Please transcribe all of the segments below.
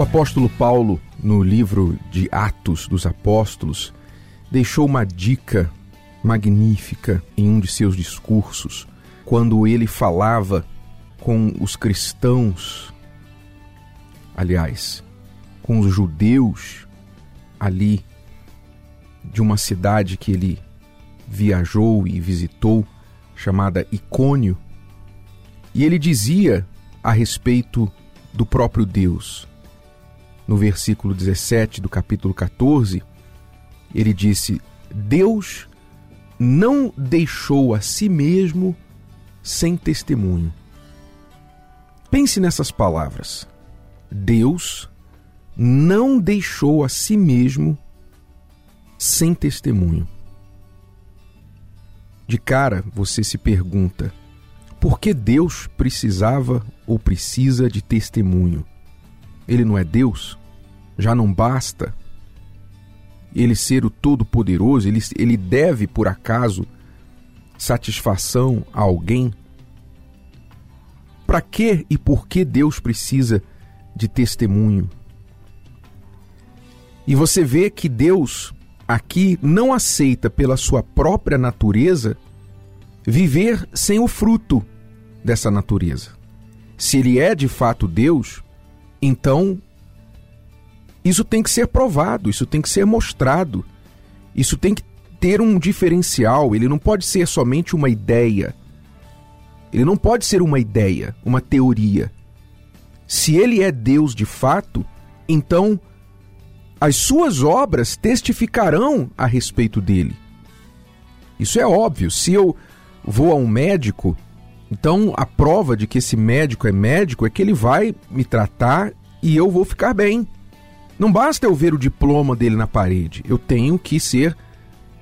O apóstolo Paulo, no livro de Atos dos Apóstolos, deixou uma dica magnífica em um de seus discursos, quando ele falava com os cristãos, aliás, com os judeus ali de uma cidade que ele viajou e visitou, chamada Icônio, e ele dizia a respeito do próprio Deus. No versículo 17 do capítulo 14, ele disse: Deus não deixou a si mesmo sem testemunho. Pense nessas palavras. Deus não deixou a si mesmo sem testemunho. De cara, você se pergunta: por que Deus precisava ou precisa de testemunho? Ele não é Deus? Já não basta ele ser o Todo-Poderoso? Ele, ele deve, por acaso, satisfação a alguém? Para que e por que Deus precisa de testemunho? E você vê que Deus aqui não aceita pela sua própria natureza viver sem o fruto dessa natureza. Se ele é de fato Deus, então isso tem que ser provado, isso tem que ser mostrado, isso tem que ter um diferencial, ele não pode ser somente uma ideia. Ele não pode ser uma ideia, uma teoria. Se ele é Deus de fato, então as suas obras testificarão a respeito dele. Isso é óbvio. Se eu vou a um médico, então a prova de que esse médico é médico é que ele vai me tratar e eu vou ficar bem. Não basta eu ver o diploma dele na parede, eu tenho que ser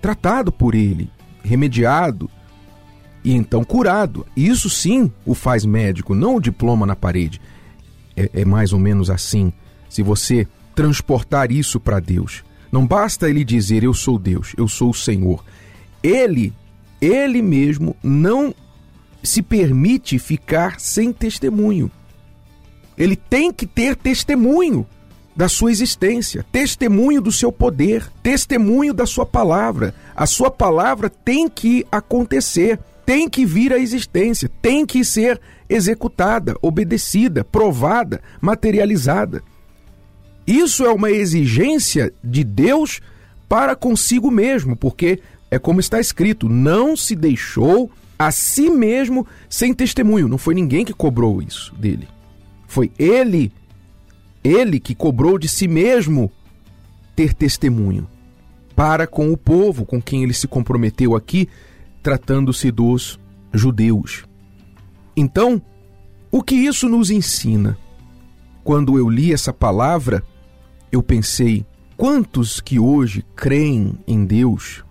tratado por ele, remediado e então curado. Isso sim o faz médico, não o diploma na parede. É, é mais ou menos assim. Se você transportar isso para Deus, não basta ele dizer eu sou Deus, eu sou o Senhor. Ele ele mesmo não se permite ficar sem testemunho. Ele tem que ter testemunho da sua existência, testemunho do seu poder, testemunho da sua palavra. A sua palavra tem que acontecer, tem que vir à existência, tem que ser executada, obedecida, provada, materializada. Isso é uma exigência de Deus para consigo mesmo, porque é como está escrito: não se deixou a si mesmo sem testemunho. Não foi ninguém que cobrou isso dele. Foi ele, ele que cobrou de si mesmo ter testemunho para com o povo com quem ele se comprometeu aqui, tratando-se dos judeus. Então, o que isso nos ensina? Quando eu li essa palavra, eu pensei: quantos que hoje creem em Deus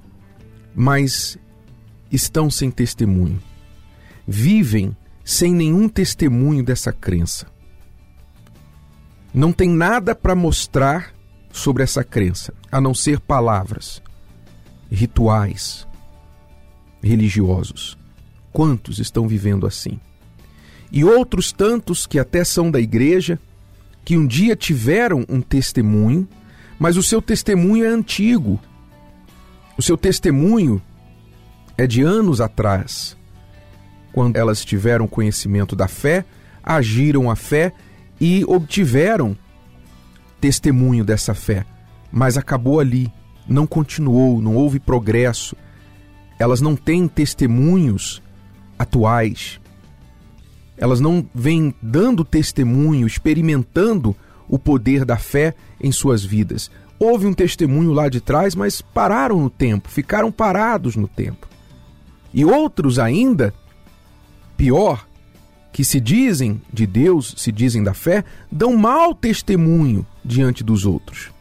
mas estão sem testemunho. Vivem sem nenhum testemunho dessa crença. Não tem nada para mostrar sobre essa crença, a não ser palavras, rituais religiosos. Quantos estão vivendo assim? E outros tantos que até são da igreja, que um dia tiveram um testemunho, mas o seu testemunho é antigo, o seu testemunho é de anos atrás, quando elas tiveram conhecimento da fé, agiram a fé e obtiveram testemunho dessa fé, mas acabou ali, não continuou, não houve progresso. Elas não têm testemunhos atuais. Elas não vêm dando testemunho, experimentando o poder da fé em suas vidas. Houve um testemunho lá de trás, mas pararam no tempo, ficaram parados no tempo. E outros ainda, pior, que se dizem de Deus, se dizem da fé, dão mau testemunho diante dos outros.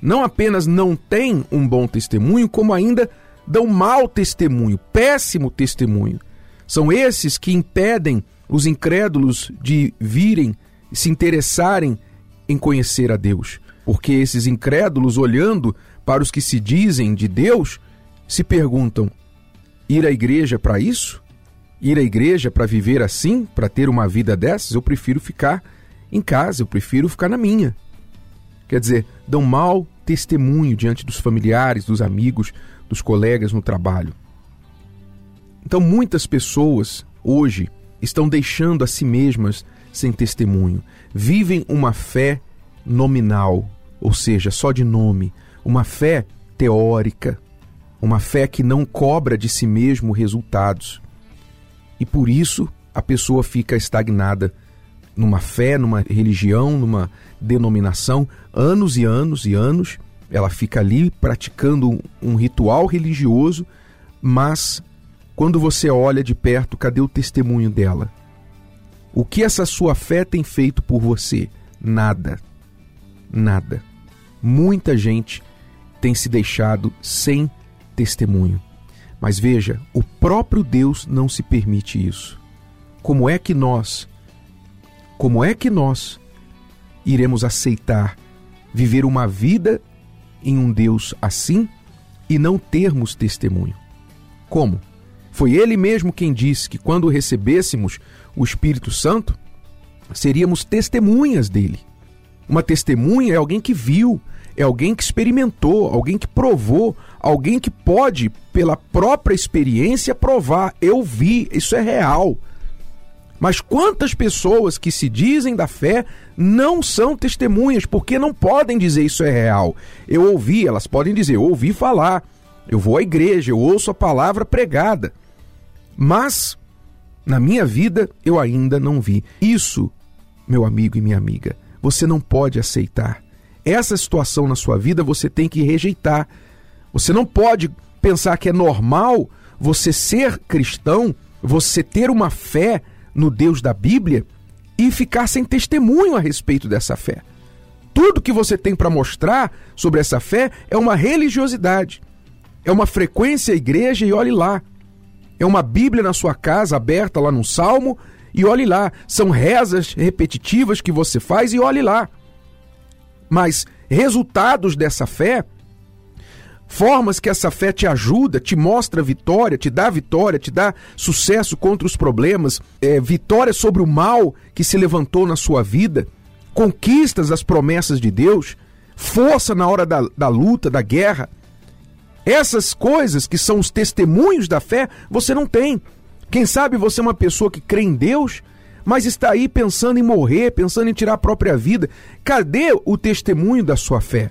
Não apenas não têm um bom testemunho, como ainda dão mau testemunho, péssimo testemunho. São esses que impedem os incrédulos de virem e se interessarem em conhecer a Deus porque esses incrédulos, olhando para os que se dizem de Deus, se perguntam: ir à igreja para isso? Ir à igreja para viver assim, para ter uma vida dessas? Eu prefiro ficar em casa, eu prefiro ficar na minha. Quer dizer, dão mau testemunho diante dos familiares, dos amigos, dos colegas no trabalho. Então, muitas pessoas hoje estão deixando a si mesmas sem testemunho. Vivem uma fé nominal, ou seja, só de nome, uma fé teórica, uma fé que não cobra de si mesmo resultados. E por isso a pessoa fica estagnada numa fé, numa religião, numa denominação, anos e anos e anos. Ela fica ali praticando um ritual religioso, mas quando você olha de perto, cadê o testemunho dela? O que essa sua fé tem feito por você? Nada. Nada. Muita gente tem se deixado sem testemunho. Mas veja, o próprio Deus não se permite isso. Como é que nós, como é que nós iremos aceitar viver uma vida em um Deus assim e não termos testemunho? Como? Foi ele mesmo quem disse que quando recebêssemos o Espírito Santo, seríamos testemunhas dele. Uma testemunha é alguém que viu, é alguém que experimentou, alguém que provou, alguém que pode, pela própria experiência, provar. Eu vi, isso é real. Mas quantas pessoas que se dizem da fé não são testemunhas, porque não podem dizer isso é real? Eu ouvi, elas podem dizer, eu ouvi falar, eu vou à igreja, eu ouço a palavra pregada. Mas, na minha vida, eu ainda não vi. Isso, meu amigo e minha amiga, você não pode aceitar essa situação na sua vida você tem que rejeitar. Você não pode pensar que é normal você ser cristão, você ter uma fé no Deus da Bíblia e ficar sem testemunho a respeito dessa fé. Tudo que você tem para mostrar sobre essa fé é uma religiosidade, é uma frequência à igreja e olhe lá. É uma Bíblia na sua casa aberta lá no Salmo e olhe lá. São rezas repetitivas que você faz e olhe lá. Mas resultados dessa fé, formas que essa fé te ajuda, te mostra vitória, te dá vitória, te dá sucesso contra os problemas, é, vitória sobre o mal que se levantou na sua vida, conquistas das promessas de Deus, força na hora da, da luta, da guerra. Essas coisas que são os testemunhos da fé, você não tem. Quem sabe você é uma pessoa que crê em Deus, mas está aí pensando em morrer, pensando em tirar a própria vida. Cadê o testemunho da sua fé?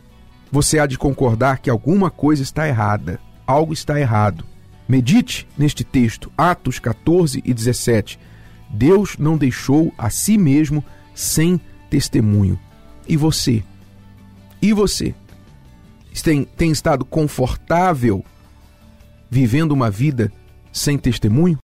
Você há de concordar que alguma coisa está errada, algo está errado. Medite neste texto, Atos 14 e 17. Deus não deixou a si mesmo sem testemunho. E você? E você? Tem, tem estado confortável vivendo uma vida sem testemunho?